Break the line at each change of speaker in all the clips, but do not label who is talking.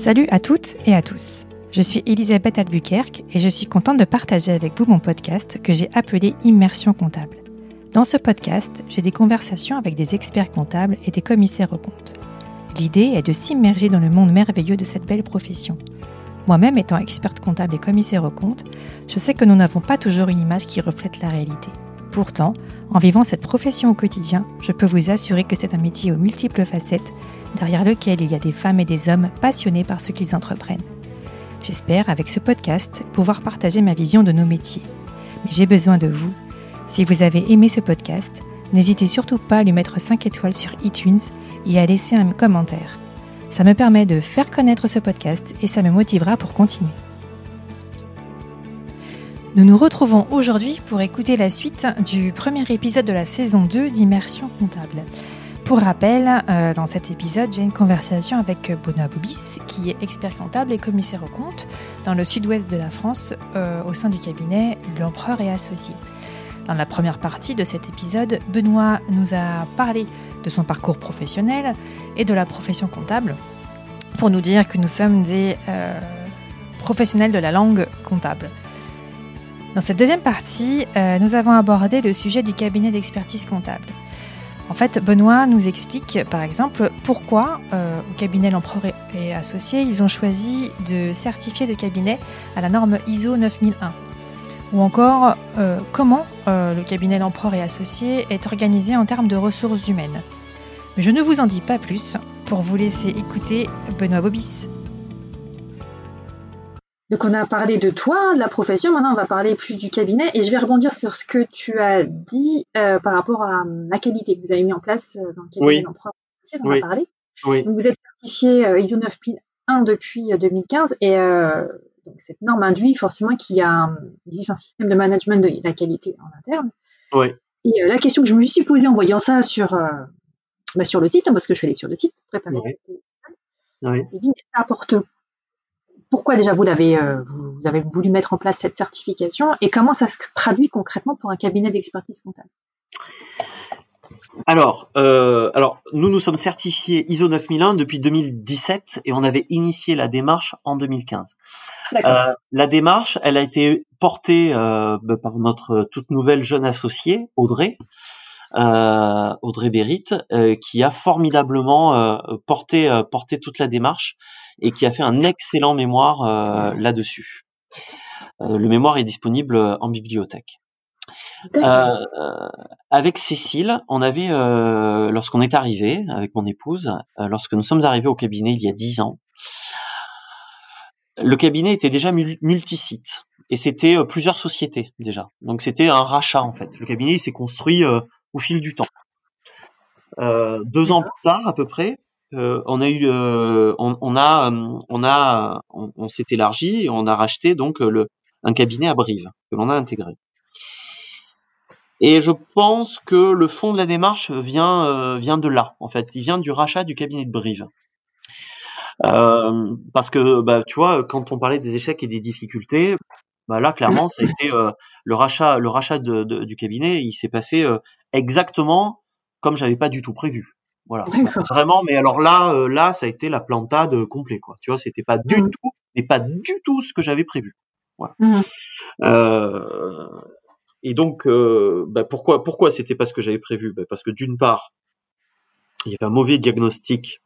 Salut à toutes et à tous. Je suis Elisabeth Albuquerque et je suis contente de partager avec vous mon podcast que j'ai appelé Immersion comptable. Dans ce podcast, j'ai des conversations avec des experts comptables et des commissaires aux comptes. L'idée est de s'immerger dans le monde merveilleux de cette belle profession. Moi-même étant experte comptable et commissaire aux comptes, je sais que nous n'avons pas toujours une image qui reflète la réalité. Pourtant, en vivant cette profession au quotidien, je peux vous assurer que c'est un métier aux multiples facettes, derrière lequel il y a des femmes et des hommes passionnés par ce qu'ils entreprennent. J'espère, avec ce podcast, pouvoir partager ma vision de nos métiers. Mais j'ai besoin de vous. Si vous avez aimé ce podcast, n'hésitez surtout pas à lui mettre 5 étoiles sur iTunes et à laisser un commentaire. Ça me permet de faire connaître ce podcast et ça me motivera pour continuer. Nous nous retrouvons aujourd'hui pour écouter la suite du premier épisode de la saison 2 d'Immersion comptable. Pour rappel, euh, dans cet épisode, j'ai une conversation avec Benoît Bobis, qui est expert comptable et commissaire aux comptes dans le sud-ouest de la France, euh, au sein du cabinet L'Empereur et Associés. Dans la première partie de cet épisode, Benoît nous a parlé de son parcours professionnel et de la profession comptable, pour nous dire que nous sommes des euh, professionnels de la langue comptable. Dans cette deuxième partie, nous avons abordé le sujet du cabinet d'expertise comptable. En fait, Benoît nous explique, par exemple, pourquoi euh, au cabinet L'Empereur et Associés, ils ont choisi de certifier le cabinet à la norme ISO 9001. Ou encore, euh, comment le cabinet L'Empereur et Associés est organisé en termes de ressources humaines. Mais je ne vous en dis pas plus pour vous laisser écouter Benoît Bobis.
Donc on a parlé de toi, de la profession, maintenant on va parler plus du cabinet et je vais rebondir sur ce que tu as dit euh, par rapport à la qualité que vous avez mis en place euh, dans le cabinet d'emploi associé, on.
Oui.
Donc vous êtes certifié euh, ISO 9001 depuis 2015 et donc cette norme induit forcément qu'il y a un, existe un système de management de la qualité en interne.
Oui.
Et la question que je me suis posée en voyant ça sur, bah, sur le site, hein, parce que je suis allée sur le site, préparer. Oui. Oui. Dit, mais ça apporte pourquoi déjà vous l'avez euh, vous avez voulu mettre en place cette certification et comment ça se traduit concrètement pour un cabinet d'expertise comptable?
Alors, euh, alors nous nous sommes certifiés ISO 9001 depuis 2017 et on avait initié la démarche en 2015. Euh, la démarche, elle a été portée bah, par notre toute nouvelle jeune associée Audrey, Audrey Bérit, qui a formidablement porté porté toute la démarche et qui a fait un excellent mémoire euh, là-dessus. Euh, le mémoire est disponible en bibliothèque. Euh, avec Cécile, on avait, lorsqu'on est arrivé avec mon épouse, lorsque nous sommes arrivés au cabinet il y a dix ans, le cabinet était déjà multisite et c'était plusieurs sociétés déjà. Donc c'était un rachat en fait. Le cabinet s'est construit au fil du temps. deux ans plus tard à peu près, euh, on a euh, on, a, on a, on, s'est élargi et on a racheté donc le un cabinet à Brive que l'on a intégré. Et je pense que le fond de la démarche vient euh, vient de là en fait, il vient du rachat du cabinet de Brive. parce que bah, tu vois, quand on parlait des échecs et des difficultés, bah là clairement ça a été le rachat, le rachat du cabinet, il s'est passé exactement comme j'avais pas du tout prévu. Voilà. Vraiment, mais alors là, euh, là, ça a été la plantade complet, quoi. Tu vois, c'était pas du mmh. tout, mais pas du tout ce que j'avais prévu. Voilà. Mmh. Euh, et donc, euh, bah pourquoi, pourquoi c'était pas ce que j'avais prévu? Bah Parce que d'une part, il y avait un mauvais diagnostic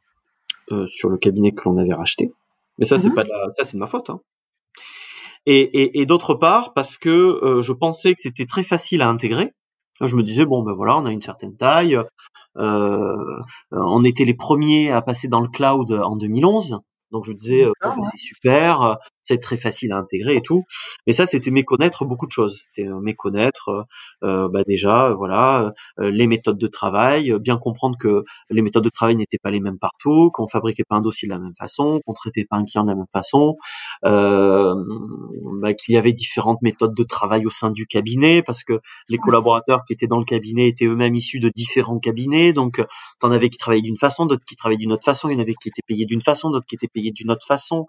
euh, sur le cabinet que l'on avait racheté. Mais ça, c'est mmh. pas de la, ça, c'est de ma faute. Hein. Et, et, et d'autre part, parce que euh, je pensais que c'était très facile à intégrer. Je me disais bon ben voilà, on a une certaine taille, euh, on était les premiers à passer dans le cloud en 2011. Donc je disais, euh, c'est super, euh, c'est très facile à intégrer et tout. Mais ça, c'était méconnaître beaucoup de choses. C'était euh, méconnaître, euh, bah déjà, voilà, les méthodes de travail, bien comprendre que les méthodes de travail n'étaient pas les mêmes partout, qu'on fabriquait pas un dossier de la même façon, qu'on traitait pas un client de la même façon, bah, qu'il y avait différentes méthodes de travail au sein du cabinet, parce que les collaborateurs qui étaient dans le cabinet étaient eux-mêmes issus de différents cabinets. Donc, t'en avais qui travaillaient d'une façon, d'autres qui travaillaient d'une autre façon, il y en avait qui étaient payés d'une façon, d'autres qui étaient payés d'une autre façon.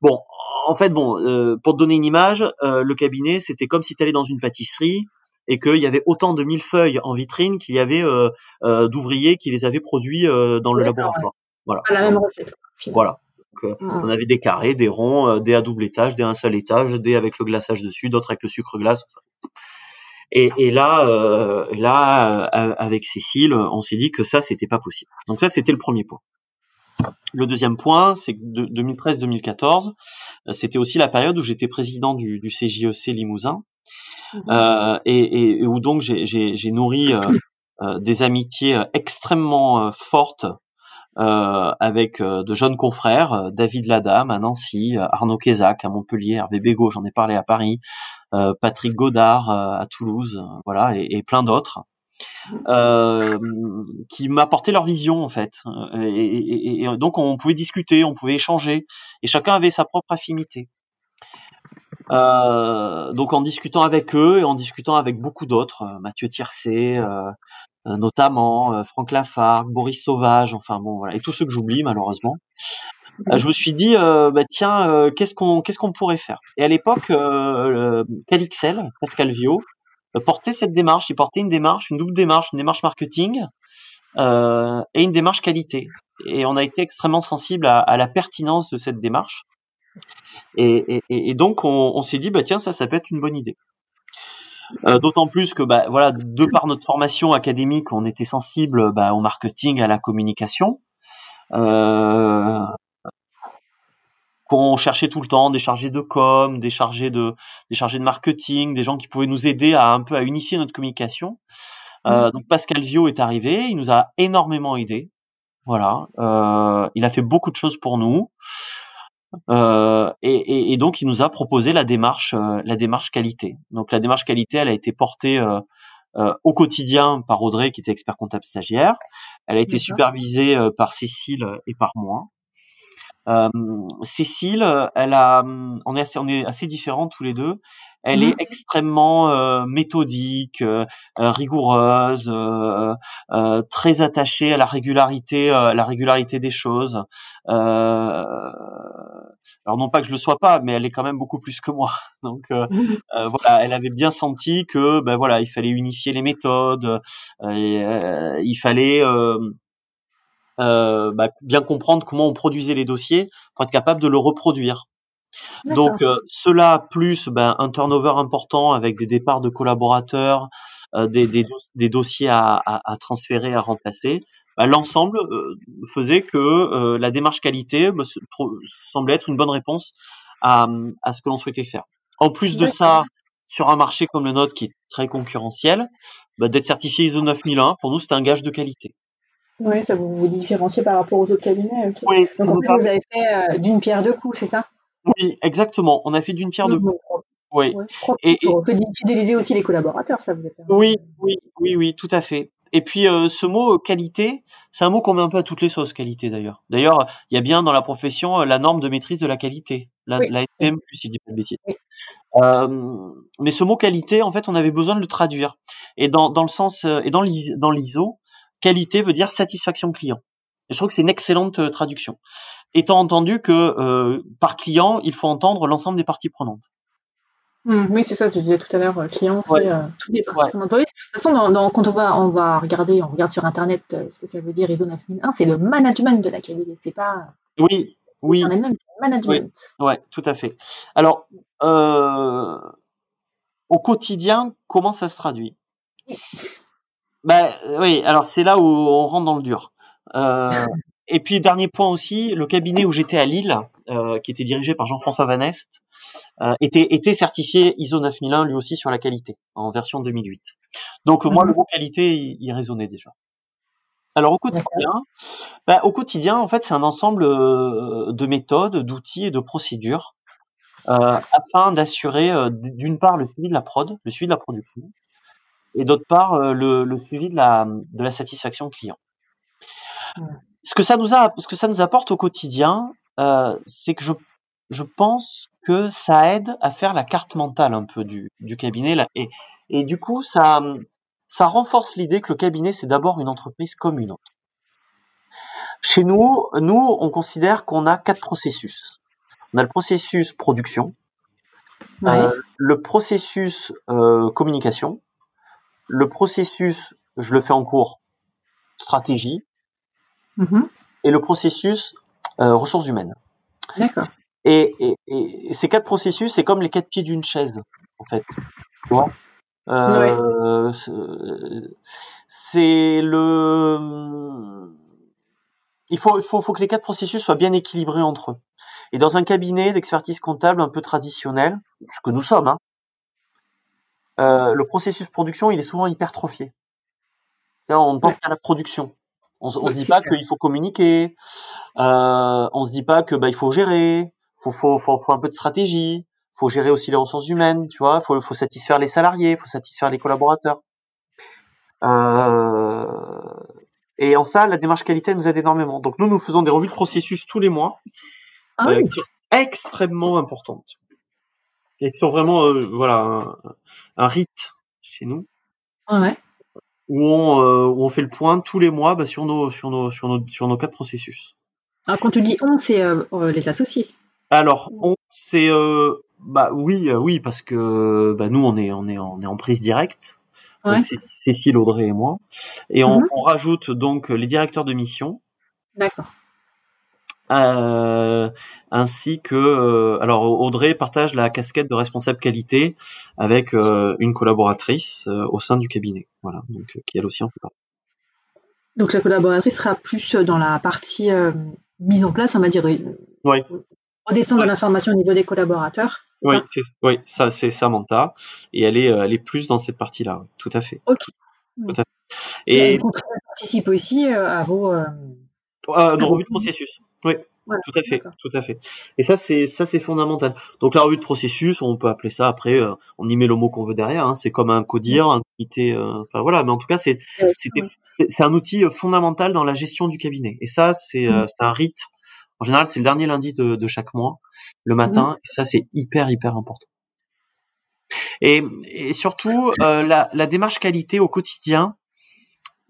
Bon, en fait, bon, euh, pour te donner une image, euh, le cabinet, c'était comme si tu allais dans une pâtisserie et qu'il y avait autant de millefeuilles en vitrine qu'il y avait euh, d'ouvriers qui les avaient produits dans le laboratoire.
Voilà. la même recette.
Voilà. Donc, mmh. on avait des carrés, des ronds, des à double étage, des à un seul étage, des avec le glaçage dessus, d'autres avec le sucre glace. Et, et là, euh, là, avec Cécile, on s'est dit que ça, c'était pas possible. Donc ça, c'était le premier point. Le deuxième point, c'est que 2013-2014, c'était aussi la période où j'étais président du, du CJEC e Limousin, mmh. euh, et, et, où donc j'ai nourri euh, des amitiés extrêmement fortes euh, avec euh, de jeunes confrères, euh, David Ladame à Nancy, Arnaud Kézac à Montpellier, Hervé Bégaud, j'en ai parlé à Paris, Patrick Godard à Toulouse, voilà, et, et plein d'autres. Euh, qui m'apportaient leur vision en fait. Et, et, donc on pouvait discuter on pouvait échanger. Et chacun avait sa propre affinité. Euh, donc en discutant avec eux et en discutant avec beaucoup d'autres Mathieu Tiercé euh, notamment euh, Franck Lafargue, Boris Sauvage, enfin bon voilà, et tous ceux que j'oublie malheureusement. Euh, je me suis dit bah, tiens qu'est-ce qu'on qu'est-ce pourrait faire? Et à l'époque Calixel, Pascal Vio, portait cette démarche. Il portait une démarche, une double démarche, une démarche marketing euh, et une démarche qualité. Et on a été extrêmement sensible à, la pertinence de cette démarche. Et, et, et donc on, on s'est dit bah tiens ça ça peut être une bonne idée. Euh, d'autant plus que, bah, voilà, de par notre formation académique, on était sensible bah, au marketing, à la communication. Euh, on cherchait tout le temps des chargés de com, des chargés de, des chargés de marketing, des gens qui pouvaient nous aider à un peu à unifier notre communication. Euh, mmh. donc Pascal Vio est arrivé, il nous a énormément aidé. Voilà, euh, il a fait beaucoup de choses pour nous. Euh, et, et, donc il nous a proposé la démarche, euh, la démarche qualité. Donc la démarche qualité, elle a été portée euh, au quotidien par Audrey, qui était expert comptable stagiaire. Elle a été supervisée par Cécile et par moi. Cécile, elle a, on est assez, on est assez différents tous les deux. Elle mmh est extrêmement euh, méthodique, euh, euh, rigoureuse, très attachée à la régularité, la régularité des choses. alors non pas que je le sois pas, mais elle est quand même beaucoup plus que moi. Donc mmh voilà, elle avait bien senti que ben voilà, il fallait unifier les méthodes, il fallait bah, bien comprendre comment on produisait les dossiers pour être capable de le reproduire. Donc euh, cela plus ben, un turnover important avec des départs de collaborateurs, euh, des, des, des, dossiers à, à, à, transférer, à remplacer, ben, l'ensemble euh, faisait que la démarche qualité ben, semblait être une bonne réponse à, à ce que l'on souhaitait faire. En plus de ça, sur un marché comme le nôtre qui est très concurrentiel, d'être certifié ISO 9001, pour nous, c'était un gage de qualité.
Oui, ça vous vous différenciez par rapport aux autres cabinets. Oui, Donc en fait, vous avez fait d'une pierre deux coups, c'est ça?
Oui, exactement. On a fait d'une pierre deux coups.
Oui. et, on peut fidéliser aussi les collaborateurs, ça vous a permis.
Oui, oui, oui, oui, tout à fait. Et puis euh, ce mot euh, qualité, c'est un mot qu'on met un peu à toutes les sauces, qualité d'ailleurs. D'ailleurs, il y a bien dans la profession euh, la norme de maîtrise de la qualité, la, oui. la si je dis pas de bêtises. Euh, mais ce mot qualité, en fait, on avait besoin de le traduire. Et dans, dans le sens et dans l'ISO, qualité veut dire satisfaction client. Et je trouve que c'est une excellente traduction étant entendu que euh, par client, il faut entendre l'ensemble des parties prenantes.
Mmh, oui, c'est ça, tu disais tout à l'heure, euh, client, c'est euh, toutes les parties prenantes. de toute façon, dans, quand on va, on va regarder, on regarde sur Internet ce que ça veut dire ISO 9001, c'est le management de la qualité, c'est pas...
Oui, oui.
même, c'est le management.
Oui, tout à fait. Alors, au quotidien, comment ça se traduit? Ben, oui, alors c'est là où on rentre dans le dur. Euh, et puis dernier point aussi, le cabinet où j'étais à Lille, euh, qui était dirigé par Jean-François Vanest, euh, était, était certifié ISO 9001 lui aussi sur la qualité en version 2008. Donc moi le mot qualité il, il, résonnait déjà. Alors au quotidien, bah, au quotidien en fait c'est un ensemble euh, de méthodes, d'outils et de procédures euh, afin d'assurer euh, d'une part le suivi de la prod, le suivi de la production, et d'autre part le, le, suivi de la, de la satisfaction client ce que ça nous a, ce que ça nous apporte au quotidien, euh, c'est que je, je pense que ça aide à faire la carte mentale un peu du, du cabinet là, et, et du coup ça, ça renforce l'idée que le cabinet c'est d'abord une entreprise comme une autre. Chez nous, nous on considère qu'on a quatre processus. On a le processus production, euh, le processus euh, communication, le processus je le fais en cours stratégie,
Mm-hmm.
et le processus euh, ressources humaines.
D'accord.
Et, et, et, ces quatre processus, c'est comme les quatre pieds d'une chaise, en fait. Tu vois? Euh, C'est le. Il faut, faut, faut que les quatre processus soient bien équilibrés entre eux. Et dans un cabinet d'expertise comptable un peu traditionnel, ce que nous sommes, hein, euh, le processus production, il est souvent hypertrophié. On ne pense qu'à la production. On, on se dit pas qu'il faut communiquer. Euh, on se dit pas que bah il faut gérer. Faut, faut, faut, faut un peu de stratégie. Faut gérer aussi les ressources humaines. Tu vois. Faut, faut satisfaire les salariés. Faut satisfaire les collaborateurs. Euh, et en ça, la démarche qualité nous aide énormément. Donc nous, nous faisons des revues de processus tous les mois, ah euh, qui sont extrêmement importantes et qui sont vraiment, euh, voilà, un, un, rite chez nous.
Ouais
où on, euh, où on fait le point tous les mois bah, sur, nos, sur, nos, sur, nos, sur nos quatre processus.
Alors quand tu dis on, c'est euh, les associés.
Alors on, c'est bah oui, oui parce que bah, nous on est on est on est en prise directe. Ouais. Cécile, Audrey et moi, et on, mhm. on rajoute donc les directeurs de mission.
D'accord.
Euh, ainsi que euh, alors Audrey partage la casquette de responsable qualité avec euh, une collaboratrice au sein du cabinet, voilà, donc qui elle aussi en fait partie.
Donc la collaboratrice sera plus dans la partie mise en place, on va dire.
Oui.
Redescendre l'information au niveau des collaborateurs.
Oui, c'est, oui, ça c'est Samantha et elle est elle est plus dans cette partie-là, tout à fait.
Ok.
Tout à fait.
Et, et elle participe aussi à vos
euh, dans revue de processus. Oui. tout à fait, tout à fait. Et ça, c'est ça, c'est fondamental. Donc la revue de processus, on peut appeler ça après, euh, on y met le mot qu'on veut derrière. Hein, c'est comme un codir, un comité. Euh, enfin voilà, mais en tout cas, c'est c'est un outil euh, fondamental dans la gestion du cabinet. Et ça, c'est mm. c'est un rite. En général, c'est le dernier lundi de, de chaque mois, le matin. Mm. Et ça, c'est hyper hyper important. Et, et surtout, la, la démarche qualité au quotidien,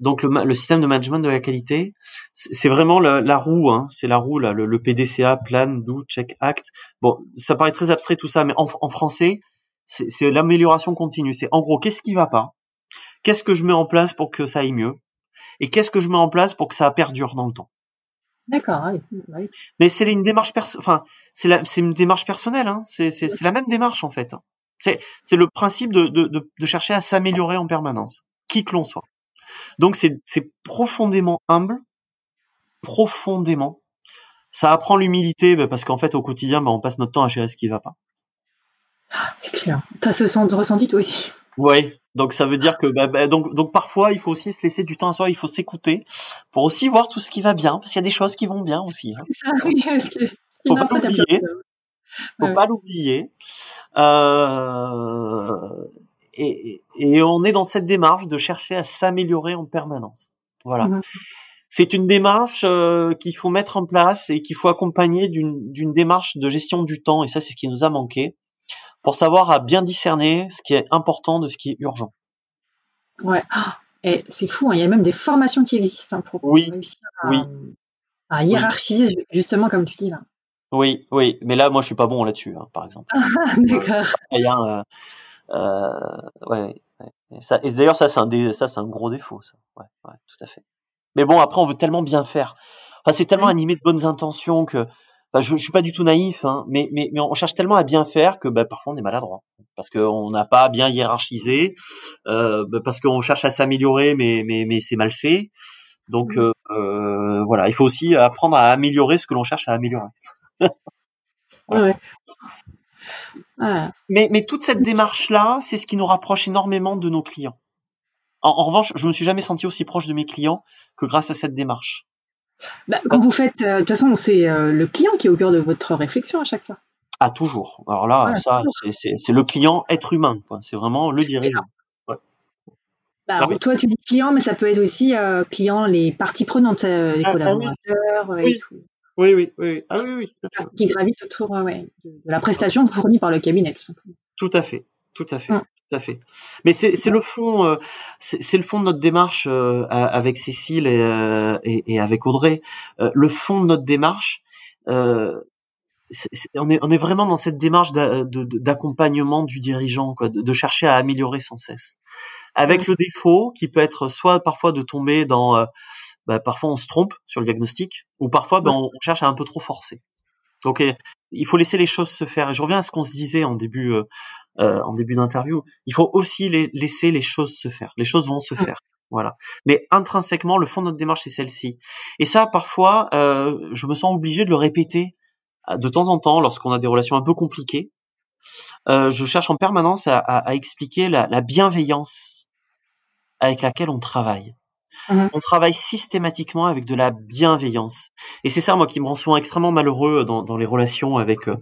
donc le, système de management de la qualité, c'est vraiment la, roue, hein, c'est la roue là, le, PDCA, plan, do, check, act. Bon, ça paraît très abstrait tout ça, mais en, français, c'est l'amélioration continue. C'est en gros, qu'est-ce qui va pas? Qu'est-ce que je mets en place pour que ça aille mieux? Et qu'est-ce que je mets en place pour que ça perdure dans le temps?
D'accord.
Mais c'est une démarche perso enfin c'est une démarche personnelle. Hein. C'est la même démarche en fait. C'est le principe de, de, de chercher à s'améliorer en permanence, qui que l'on soit. Donc c'est profondément humble, profondément. Ça apprend l'humilité bah, parce qu'en fait au quotidien, bah, on passe notre temps à gérer ce qui va pas.
C'est clair. T'as ce ressenti toi aussi?
Oui. Donc ça veut dire que bah, donc donc parfois il faut aussi se laisser du temps à soi, il faut s'écouter pour aussi voir tout ce qui va bien parce qu'il y a des choses qui vont bien aussi. Hein.
Ça, oui, que
faut pas l'oublier. Faut pas l'oublier. Euh, et, et, on est dans cette démarche de chercher à s'améliorer en permanence. Voilà. Mmh. C'est une démarche euh, qu'il faut mettre en place et qu'il faut accompagner d'une démarche de gestion du temps, et ça c'est ce qui nous a manqué, pour savoir à bien discerner ce qui est important de ce qui est urgent.
Ouais. Ah, et c'est fou, hein. il y a même des formations qui existent hein, pour
oui. réussir
à, oui. à hiérarchiser justement comme tu dis là.
Oui, oui, mais là moi je suis pas bon là-dessus, hein, par exemple.
D'accord.
Euh, euh, ouais, Et, ça, et d'ailleurs, ça, c'est un, ça, c'est un gros défaut, ça. Ouais, ouais, tout à fait. Mais bon, après, on veut tellement bien faire. Enfin, c'est tellement animé de bonnes intentions que, je, je suis pas du tout naïf, hein, mais, mais, mais on cherche tellement à bien faire que bah, parfois on est maladroit parce qu'on n'a pas bien hiérarchisé, euh, bah, parce qu'on cherche à s'améliorer, mais, mais, mais c'est mal fait. Donc mmh. euh, euh, voilà, il faut aussi apprendre à améliorer ce que l'on cherche à améliorer.
ouais.
Mais, mais toute cette démarche-là, c'est ce qui nous rapproche énormément de nos clients. En, revanche, je me suis jamais senti aussi proche de mes clients que grâce à cette démarche.
Bah, quand vous faites, euh, de toute façon, c'est euh, le client qui est au cœur de votre réflexion à chaque fois.
Ah, toujours. Alors là, ça, c'est le client être humain. C'est vraiment le dirigeant. Ouais.
Bah, ah toi, tu dis client, mais ça peut être aussi euh, client, les parties prenantes, les ah, ah collaborateurs et tout.
Oui, oui, oui. Ah oui, oui.
Qui gravite autour ouais, de la prestation fournie par le cabinet, tout simplement.
Tout à fait, tout à fait. Tout à fait. Mais c'est le fond, euh, c'est le fond de notre démarche euh, avec Cécile et, euh, et, et, avec Audrey. le fond de notre démarche, on est on est vraiment dans cette démarche d'accompagnement du dirigeant, quoi, de, de, chercher à améliorer sans cesse. Avec le défaut qui peut être soit parfois de tomber dans bah, parfois on se trompe sur le diagnostic, ou parfois bah, on, cherche à un peu trop forcer. Donc il faut laisser les choses se faire. Et je reviens à ce qu'on se disait en début euh, euh, en début d'interview. Il faut aussi les, laisser les choses se faire. Les choses vont se faire. Voilà. Mais intrinsèquement, le fond de notre démarche c'est celle-ci. Et ça, parfois, euh, je me sens obligé de le répéter de temps en temps lorsqu'on a des relations un peu compliquées. je cherche en permanence à, à, expliquer la, la bienveillance avec laquelle on travaille. Mmh on travaille systématiquement avec de la bienveillance. Et c'est ça, moi, qui me rend souvent extrêmement malheureux dans, dans les relations avec, euh,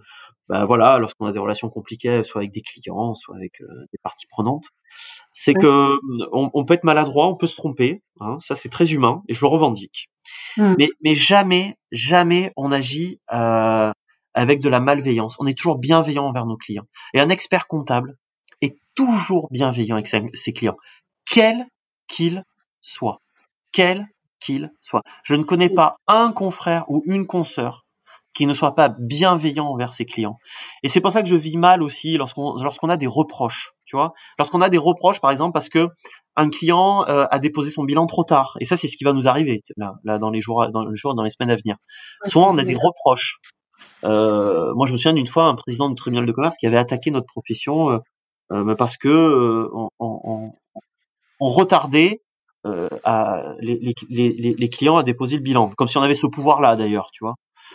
bah, voilà, lorsqu'on a des relations compliquées, soit avec des clients, soit avec euh, des parties prenantes. C'est que on, on, peut être maladroit, on peut se tromper. Hein, ça, c'est très humain et je le revendique. Mmh. Mais, mais jamais, jamais on agit euh, avec de la malveillance. On est toujours bienveillant envers nos clients. Et un expert comptable est toujours bienveillant avec ses clients, quel qu'il soit quel qu'il soit. Je ne connais pas un confrère ou une consoeur qui ne soit pas bienveillant envers ses clients. Et c'est pour ça que je vis mal aussi lorsqu'on lorsqu'on a des reproches, tu vois. Lorsqu'on a des reproches, par exemple, parce que un client euh, a déposé son bilan trop tard. Et ça, c'est ce qui va nous arriver là, là dans les jours, dans le jour, dans les semaines à venir. Souvent, on a des reproches. Euh, moi, je me souviens d'une fois un président du tribunal de commerce qui avait attaqué notre profession euh, parce que on, on, on retardait à, les, les, les, clients à déposer le bilan, comme si on avait ce pouvoir-là d'ailleurs, tu vois.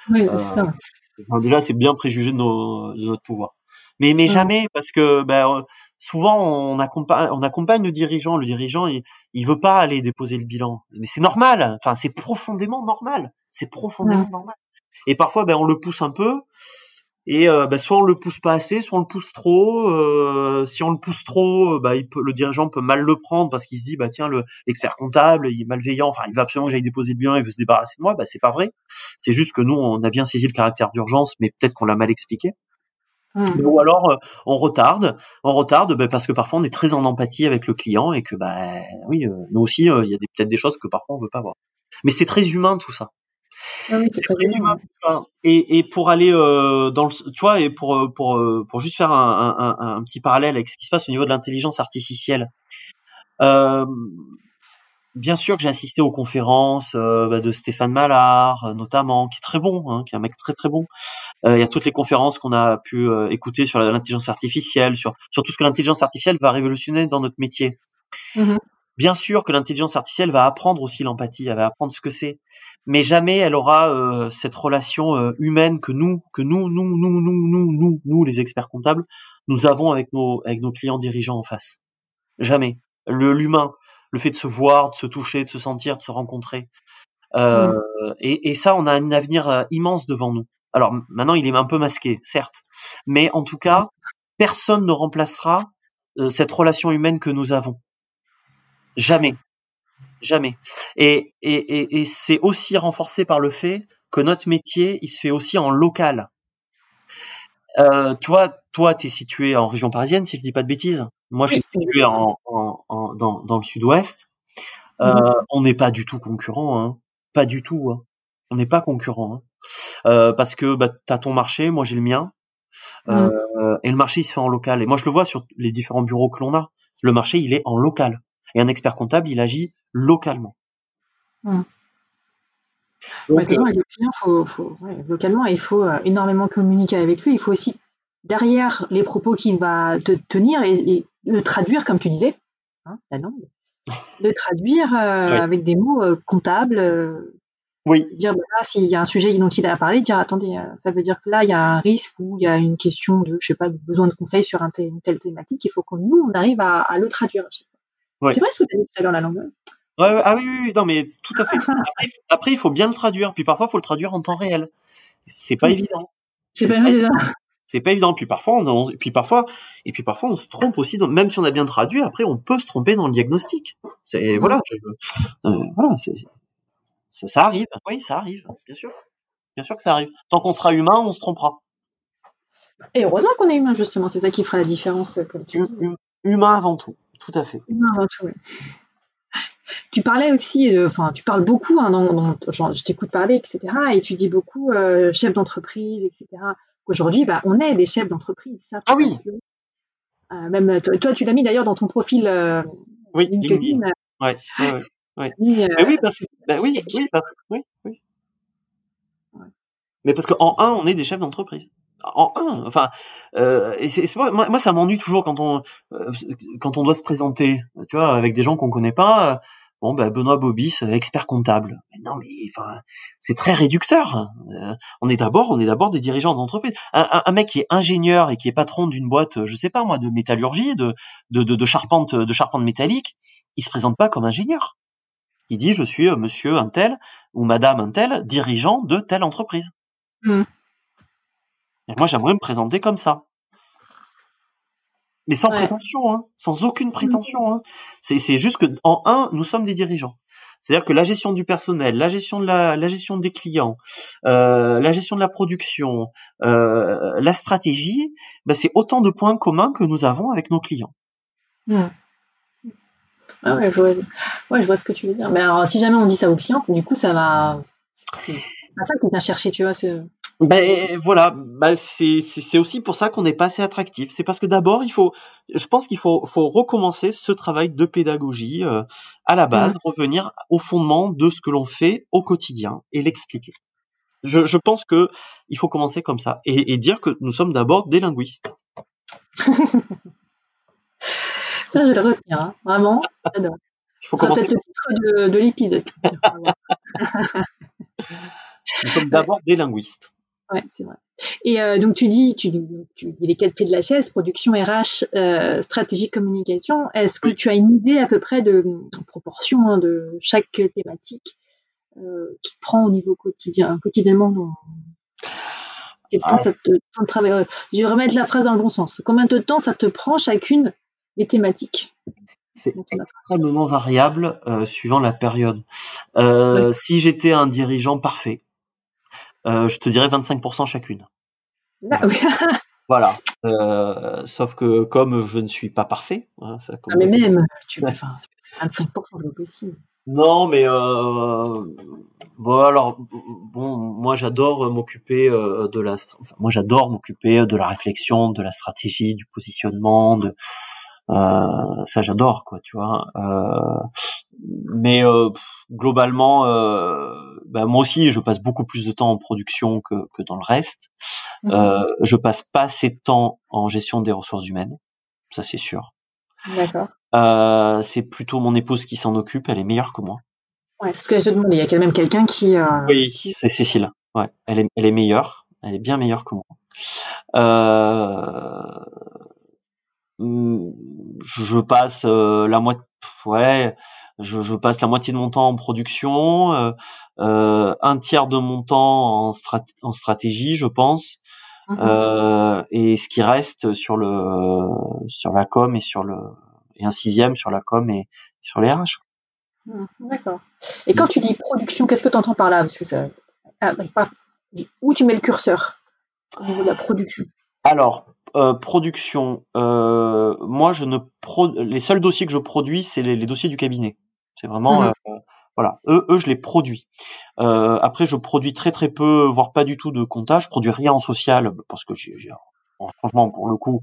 Oui, c'est ça.
Euh, déjà, c'est bien préjugé de, nos, de, notre pouvoir. Mais, mais jamais, parce que ben, souvent on accompagne, on accompagne le dirigeant. Le dirigeant, il, il veut pas aller déposer le bilan. Mais c'est normal. Enfin, c'est profondément normal. C'est profondément normal. Et parfois, ben, on le pousse un peu. Et euh, bah, soit on le pousse pas assez, soit on le pousse trop. Euh, si on le pousse trop, bah, il peut, le dirigeant peut mal le prendre parce qu'il se dit bah tiens le l'expert comptable il est malveillant, enfin il veut absolument que j'aille déposer le bilan, il veut se débarrasser de moi. Bah c'est pas vrai. C'est juste que nous on a bien saisi le caractère d'urgence, mais peut-être qu'on l'a mal expliqué. Mmh. Ou alors euh, on retarde, on retarde bah, parce que parfois on est très en empathie avec le client et que bah oui nous aussi il y a peut-être des choses que parfois on veut pas voir. Mais c'est très humain tout ça.
Ah
et, et pour aller euh, dans le, tu vois, et pour euh, pour euh, pour juste faire un, un, un, petit parallèle avec ce qui se passe au niveau de l'intelligence artificielle. Euh, bien sûr que j'ai assisté aux conférences bah, de Stéphane Mallard, notamment, qui est très bon, hein, qui est un mec très très bon. Il y a toutes les conférences qu'on a pu écouter sur l'intelligence artificielle, sur sur tout ce que l'intelligence artificielle va révolutionner dans notre métier. Mmh Bien sûr que l'intelligence artificielle va apprendre aussi l'empathie, elle va apprendre ce que c'est, mais jamais elle aura euh, cette relation euh, humaine que nous, que nous, nous, nous, nous, nous, nous, nous, les experts comptables, nous avons avec nos avec nos clients dirigeants en face. Jamais. Le l'humain, le fait de se voir, de se toucher, de se sentir, de se rencontrer. Euh, et, et, ça, on a un avenir immense devant nous. Alors maintenant, il est un peu masqué, certes, mais en tout cas, personne ne remplacera cette relation humaine que nous avons. Jamais. Jamais. Et, et, et, et c'est aussi renforcé par le fait que notre métier, il se fait aussi en local. Euh, toi, toi, tu es situé en région parisienne, si je dis pas de bêtises. Moi, je suis situé en, en, en dans, dans, le sud-ouest. Euh, mmh. On n'est pas du tout concurrent, hein. pas du tout. Hein. On n'est pas concurrent, hein. euh, parce que bah, tu as ton marché, moi j'ai le mien, mmh. euh, et le marché il se fait en local. Et moi, je le vois sur les différents bureaux que l'on a. Le marché, il est en local. Et un expert comptable, il agit localement.
Mmh. Donc, euh, le client, faut, faut localement, il faut euh, énormément communiquer avec lui. Il faut aussi, derrière les propos qu'il va te tenir, et, le traduire, comme tu disais, hein, la langue, le traduire euh, avec des mots comptables.
oui.
Dire, bah, là, s'il y a un sujet dont il a parlé, dire, attendez, ça veut dire que là, il y a un risque ou il y a une question de, je sais pas, besoin de conseils sur un une telle thématique. Il faut que nous, on arrive à, à le traduire à chaque fois. C'est vrai ce que tu as dit tout à l'heure, la langue.
Ouais, ah oui, oui, non, mais tout à fait. Après, il faut bien le traduire. Puis parfois, il faut le traduire en temps réel. C'est pas évident.
C'est pas, évident.
C'est pas évident. Puis parfois, on, puis parfois, et puis parfois, on se trompe aussi. même si on a bien traduit, après, on peut se tromper dans le diagnostic. C'est voilà, euh, voilà, c'est ça, ça, arrive. Oui, ça arrive, bien sûr, bien sûr que ça arrive. Tant qu'on sera humain, on se trompera.
Et heureusement qu'on est humain, justement. C'est ça qui fera la différence, comme tu dis.
Humain avant tout. Tout à fait.
Tu parlais aussi, enfin, tu parles beaucoup, hein, dans, je t'écoute parler, etc. Et tu dis beaucoup euh, chef d'entreprise, etc. Aujourd'hui, bah, on est des chefs d'entreprise. Ça,
ah oui.
Euh, même toi, tu l'as mis d'ailleurs dans ton profil euh,
oui, LinkedIn. Ouais, ouais, ouais. oui, parce que, bah, oui, oui, oui, oui. Mais parce qu'en un, on est des chefs d'entreprise. En un, enfin, euh, c'est, moi, ça m'ennuie toujours quand on euh, quand on doit se présenter, tu vois, avec des gens qu'on connaît pas. Bon, ben Benoît Bobis, expert comptable. Non, mais enfin, c'est très réducteur. Euh, on est d'abord, on est d'abord des dirigeants d'entreprise. Un, mec qui est ingénieur et qui est patron d'une boîte, je sais pas moi, de métallurgie, de de, de, de charpente, de charpente métallique, il se présente pas comme ingénieur. Il dit je suis euh, monsieur un tel ou madame un tel, dirigeant de telle entreprise. Mmh. Et moi, j'aimerais me présenter comme ça mais sans prétention, hein, sans aucune prétention. Hein. C'est, juste que en un, nous sommes des dirigeants. C'est-à-dire que la gestion du personnel, la gestion de la, la gestion des clients, euh, la gestion de la production, euh, la stratégie, bah, c'est autant de points communs que nous avons avec nos clients.
Mmh. Ah ouais, je vois, ouais, je vois ce que tu veux dire. Mais alors, si jamais on dit ça aux clients, du coup, ça va. C'est ça qui vient chercher, tu vois. Ce...
Ben voilà, ben, c'est c'est aussi pour ça qu'on n'est pas assez attractif. C'est parce que d'abord il faut, je pense qu'il faut faut recommencer ce travail de pédagogie euh, à la base, mmh. revenir au fondement de ce que l'on fait au quotidien et l'expliquer. Je, je pense que il faut commencer comme ça et, et dire que nous sommes d'abord des linguistes.
ça je vais le retenir, hein. vraiment. J'adore. Il faut commencer. peut-être le titre de, de l'épisode.
nous sommes d'abord des linguistes.
Ouais, c'est vrai. Et euh, donc tu dis, tu, tu, dis les quatre pieds de la chaise, production, RH, euh, stratégie, communication. Est-ce que tu as une idée à peu près de proportion hein, de chaque thématique euh, qui te prend au niveau quotidien, quotidiennement dans... Quel temps ah. ça te, Je vais remettre la phrase dans le bon sens. Combien de temps ça te prend chacune des thématiques
c'est extrêmement variable suivant la période. Si j'étais un dirigeant parfait, euh, je te dirais 25% chacune.
Ah, oui.
voilà. Euh, sauf que comme je ne suis pas parfait,
hein, ça mais même, tu 25%, c'est pas possible.
Non, mais euh, bon alors bon, moi j'adore m'occuper euh, de la, enfin, moi j'adore m'occuper de la réflexion, de la stratégie, du positionnement, de euh, ça j'adore quoi, tu vois. Euh, mais euh, globalement, bah, moi aussi, je passe beaucoup plus de temps en production que, que dans le reste. Mmh. je passe pas assez de temps en gestion des ressources humaines, ça c'est sûr.
D'accord.
c'est plutôt mon épouse qui s'en occupe, elle est meilleure que moi.
Ouais, c'est ce que je te demandais. Il y a quand même quelqu'un qui.
Oui, c'est Cécile. Ouais, elle est, elle est meilleure. Elle est bien meilleure que moi. Euh, Mmh, je passe euh, la moitié ouais je, je, passe la moitié de mon temps en production euh, euh, un tiers de mon temps en, en stratégie je pense. Mmh euh, et ce qui reste sur le sur la com et sur le et un sixième sur la com et sur les RH.
Mmh, d'accord. Et quand tu dis production qu'est-ce que tu entends par là? Parce que ça ah, bah, où tu mets le curseur? Au niveau de la production.
Alors euh, production, euh, moi je ne pro les seuls dossiers que je produis, c'est les, dossiers du cabinet. C'est vraiment mmh euh, voilà, eux, eux je les produis. après je produis très très peu, voire pas du tout de comptage. Je produis rien en social parce que j'ai, franchement pour le coup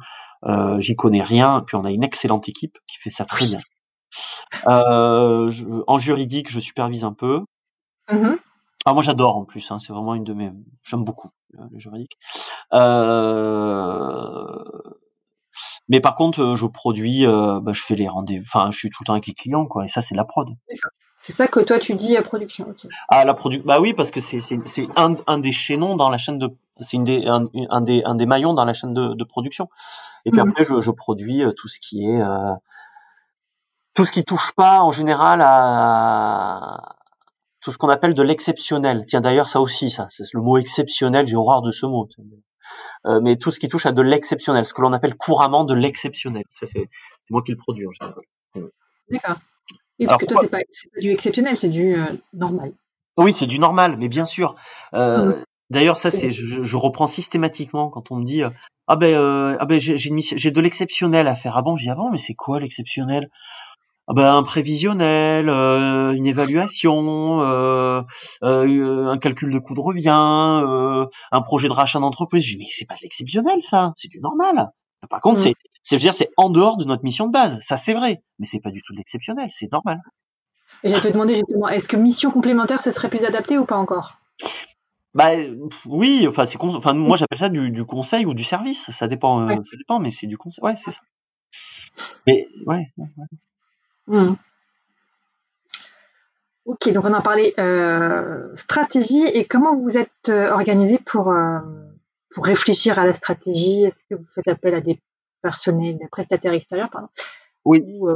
j'y connais rien. Puis on a une excellente équipe qui fait ça très bien. en juridique je supervise un peu. Mmh ah moi j'adore en plus, hein, c'est vraiment une de mes, j'aime beaucoup le, juridique. Euh... Mais par contre, euh, je produis, euh, bah, je fais les rendez-vous, enfin, je suis tout le temps avec les clients, quoi. Et ça, c'est de la prod.
C'est ça que toi tu dis à production. Okay.
Ah la production, bah oui, parce que c'est un, un des chaînons dans la chaîne de, c'est une des un, un, des un des maillons dans la chaîne de, de production. Et puis mmh. après, je, je produis euh, tout ce qui est euh, tout ce qui touche pas en général à tout ce qu'on appelle de l'exceptionnel. Tiens, d'ailleurs, ça aussi, ça, c'est le mot exceptionnel. J'ai horreur de ce mot. Euh, mais tout ce qui touche à de l'exceptionnel, ce que l'on appelle couramment de l'exceptionnel. Ça, c'est, moi qui le produis en général.
D'accord. Et parce que toi, c'est pas, pas du exceptionnel, c'est du euh, normal.
Oui, c'est du normal, mais bien sûr. Euh, mmh. D'ailleurs, ça, c'est, je, je, reprends systématiquement quand on me dit, ah ben, ah ben, j'ai, de l'exceptionnel à faire. Ah bon, j'ai ah bon, mais c'est quoi l'exceptionnel? Ben, un prévisionnel, euh, une évaluation, euh, euh, un calcul de coût de revient, un projet de rachat d'entreprise. Je dis mais c'est pas de l'exceptionnel ça, c'est du normal. Par contre, mmh. c'est, c'est, dire, c'est en dehors de notre mission de base. Ça c'est vrai, mais c'est pas du tout de l'exceptionnel, c'est normal.
Et je te demander justement, est-ce que mission complémentaire, ce serait plus adapté ou pas encore?
Bah oui, enfin c'est enfin moi j'appelle ça du, du, conseil ou du service, ça dépend, ça dépend, mais c'est du conseil. Ouais, c'est ça. Mais ouais.
Mmh. Ok, donc on a parlé euh, stratégie et comment vous êtes euh, organisé pour euh, pour réfléchir à la stratégie? Est-ce que vous faites appel à des personnels, des prestataires extérieurs, pardon?
Oui. Euh,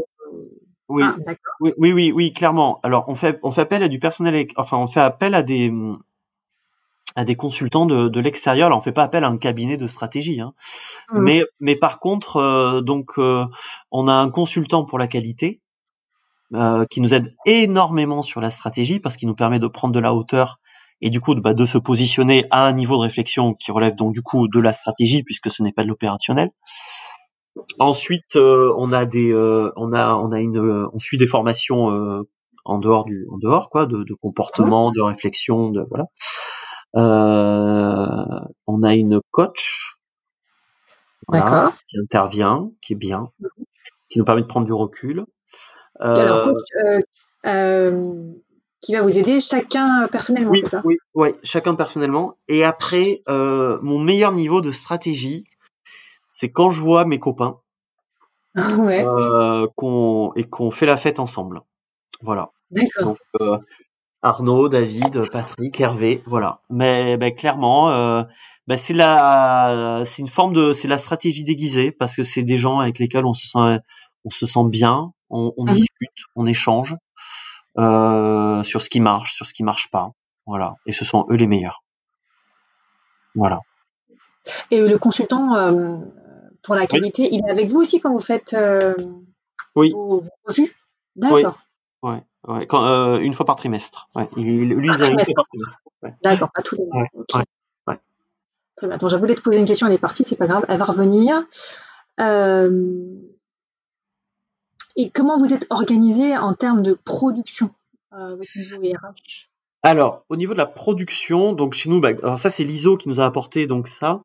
oui. Ah, oui, oui, oui, oui, clairement. Alors on fait on fait appel à du personnel, enfin on fait appel à des à des consultants de, de l'extérieur. Là, on fait pas appel à un cabinet de stratégie, hein. Mmh. mais mais par contre, euh, donc euh, on a un consultant pour la qualité euh, qui nous aide énormément sur la stratégie parce qu'il nous permet de prendre de la hauteur et du coup de, bah, de se positionner à un niveau de réflexion qui relève donc du coup de la stratégie puisque ce n'est pas de l'opérationnel. Ensuite, on a des, on a, on a une, on suit des formations en dehors du, en dehors quoi, de, de comportement, de réflexion, de voilà. Euh, on a une coach qui intervient, qui est bien, qui nous permet de prendre du recul.
Euh, euh, qui va vous aider chacun personnellement,
oui,
c'est ça?
Oui, ouais, chacun personnellement. Et après, mon meilleur niveau de stratégie, c'est quand je vois mes copains ouais. qu'on et qu'on fait la fête ensemble. Voilà.
D'accord.
Arnaud, David, Patrick, Hervé, voilà. Mais ben, clairement, euh, ben, c'est la, c'est une forme de, c'est la stratégie déguisée parce que c'est des gens avec lesquels on se sent, on se sent bien, on, on ah discute, on échange euh, sur ce qui marche, sur ce qui marche pas, voilà. Et ce sont eux les meilleurs. Voilà.
Et le consultant euh, pour la qualité, il est avec vous aussi quand vous faites euh,
oui.
vos revues? D'accord.
Oui. Ouais. Ouais, quand, euh, une fois par trimestre. Ouais. Il, lui, il une fois par trimestre.
D'accord, pas tous les mois. Très bien. Attends, je voulais te poser une question, elle est partie, c'est pas grave, elle va revenir. Et comment vous êtes organisé en termes de production euh, niveau RH
Alors, au niveau de la production, donc chez nous, bah, alors ça c'est l'ISO qui nous a apporté donc ça.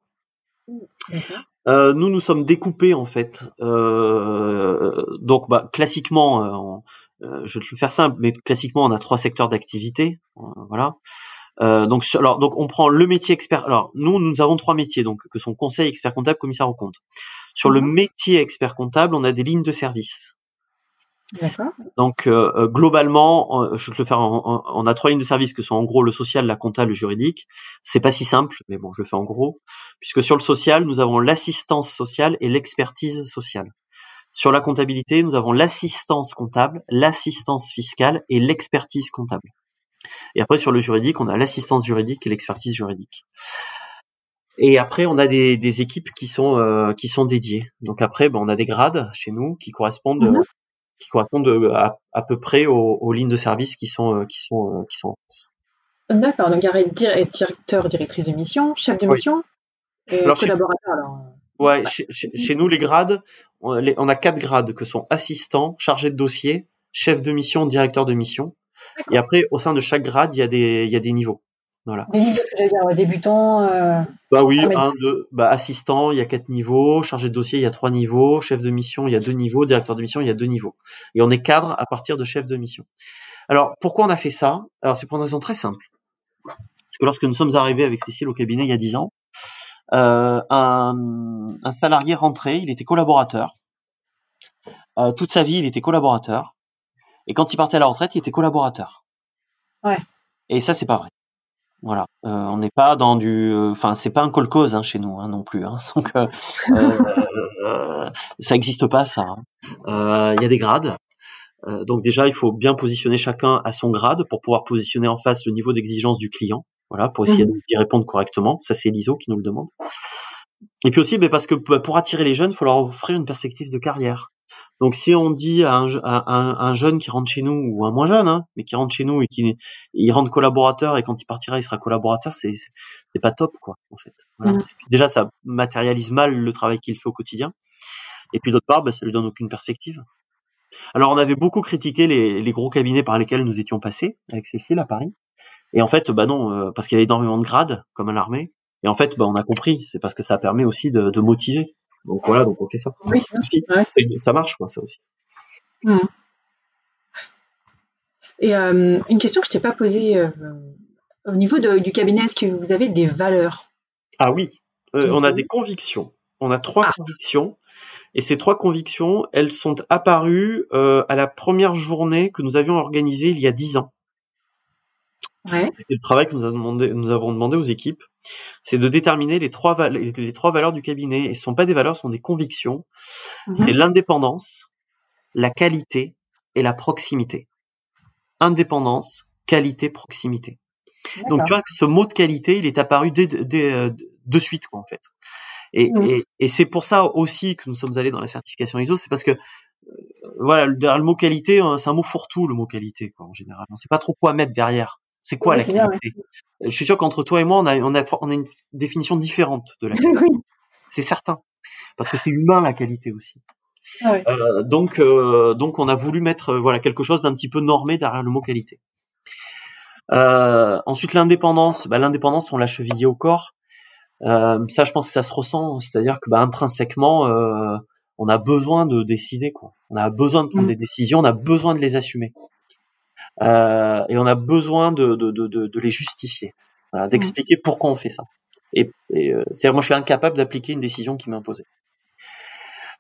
Euh, nous, nous sommes découpés en fait. Euh, donc, bah, classiquement, euh, euh, je vais le faire simple, mais classiquement, on a trois secteurs d'activité. Euh, voilà. Euh, donc, alors, donc, on prend le métier expert. Alors, nous, nous avons trois métiers, donc que sont conseil, expert comptable, commissaire au compte. Sur le mhm. métier expert comptable, on a des lignes de service. Donc, globalement, je vais le faire. on a trois lignes de service que sont en gros le social, la comptable, le juridique. C'est pas si simple, mais bon, je le fais en gros, puisque sur le social, nous avons l'assistance sociale et l'expertise sociale. Sur la comptabilité, nous avons l'assistance comptable, l'assistance fiscale et l'expertise comptable. Et après, sur le juridique, on a l'assistance juridique et l'expertise juridique. Et après, on a des, équipes qui sont euh, qui sont dédiées. Donc après, ben, on a des grades chez nous qui correspondent mhm. Qui correspondent euh, à, peu près aux, lignes de service qui sont euh, qui sont qui sont.
D'accord. Donc il y a directeur, directrice de mission, chef de mission, et collaborateur. Alors.
Ouais, chez, nous, les grades, on, a quatre grades que sont assistants, chargé de dossier, chef de mission, directeur de mission. Et après, au sein de chaque grade, il y a des, il y a des niveaux. Voilà.
Des niveaux, ce que j'allais dire, débutant. Euh,
bah oui, un, deux, bah assistant, il y a quatre niveaux, chargé de dossier, il y a trois niveaux, chef de mission, il y a deux niveaux, directeur de mission, il y a deux niveaux. Et on est cadre à partir de chef de mission. Alors, pourquoi on a fait ça? Alors, c'est pour une raison très simple. Parce que lorsque nous sommes arrivés avec Cécile au cabinet il y a dix ans, euh, un, un, salarié rentré, il était collaborateur. Euh, toute sa vie, il était collaborateur. Et quand il partait à la retraite, il était collaborateur.
Ouais.
Et ça, c'est pas vrai. Voilà, euh, on n'est pas dans du, enfin, c'est pas un colcose hein, chez nous hein, non plus. Hein. Donc, euh, euh, ça n'existe pas ça. Hein. Il y a des grades. donc déjà, il faut bien positionner chacun à son grade pour pouvoir positionner en face le niveau d'exigence du client. Voilà, pour essayer mmh. d'y répondre correctement. Ça, c'est l'ISO qui nous le demande. Et puis aussi, ben, parce que bah, pour attirer les jeunes, il faut leur offrir une perspective de carrière. Donc, si on dit à un, jeune qui rentre chez nous, ou un moins jeune, hein, mais qui rentre chez nous et qui il rentre collaborateur et quand il partira, il sera collaborateur, c'est pas top, quoi, en fait. Voilà. Mmh. Déjà, ça matérialise mal le travail qu'il fait au quotidien. Et puis d'autre part, ben, ça lui donne aucune perspective. Alors, on avait beaucoup critiqué les, les gros cabinets par lesquels nous étions passés avec Cécile à Paris. Et en fait, bah non, euh, parce qu'il y a énormément de grades, comme à l'armée. Et en fait, bah, on a compris, c'est parce que ça permet aussi de, de motiver. Donc voilà, donc on fait ça.
Oui,
Ça marche, quoi, ça aussi.
Mmh. Et euh, une question que je t'ai pas posée euh, Au niveau du cabinet, est-ce que vous avez des valeurs?
Ah oui, on a des convictions. On a trois ah. convictions. Et ces trois convictions, elles sont apparues à la première journée que nous avions organisée il y a dix ans.
Ouais.
le travail que nous avons demandé, nous avons demandé aux équipes, c'est de déterminer les trois, les trois valeurs du cabinet. Et ce sont pas des valeurs, ce sont des convictions. Mhm. C'est l'indépendance, la qualité et la proximité. Indépendance, qualité, proximité. Donc tu vois que ce mot de qualité, il est apparu dès, dès, de suite quoi en fait. Et, mhm. et, et c'est pour ça aussi que nous sommes allés dans la certification ISO, c'est parce que euh, voilà, le, le, mot qualité, hein, c'est un mot fourre-tout, le mot qualité, quoi, en général. On sait pas trop quoi mettre derrière. C'est quoi la qualité? Je suis sûr qu'entre toi et moi, on a, on a, on a une définition différente de la qualité. c'est certain, parce que c'est humain la qualité aussi. Euh, donc, euh, donc, on a voulu mettre euh, voilà quelque chose d'un petit peu normé derrière le mot qualité. Euh, ensuite, l'indépendance. Bah, l'indépendance, on l'a chevillé au corps. Euh, ça, je pense que ça se ressent. C'est-à-dire que bah, intrinsèquement, on a besoin de décider. Quoi. On a besoin de prendre mmh. des décisions. On a besoin de les assumer. Euh, et on a besoin de, de, de, de les justifier, voilà, d'expliquer pourquoi on fait ça. Et, et euh, c'est moi je suis incapable d'appliquer une décision qui m'est imposée.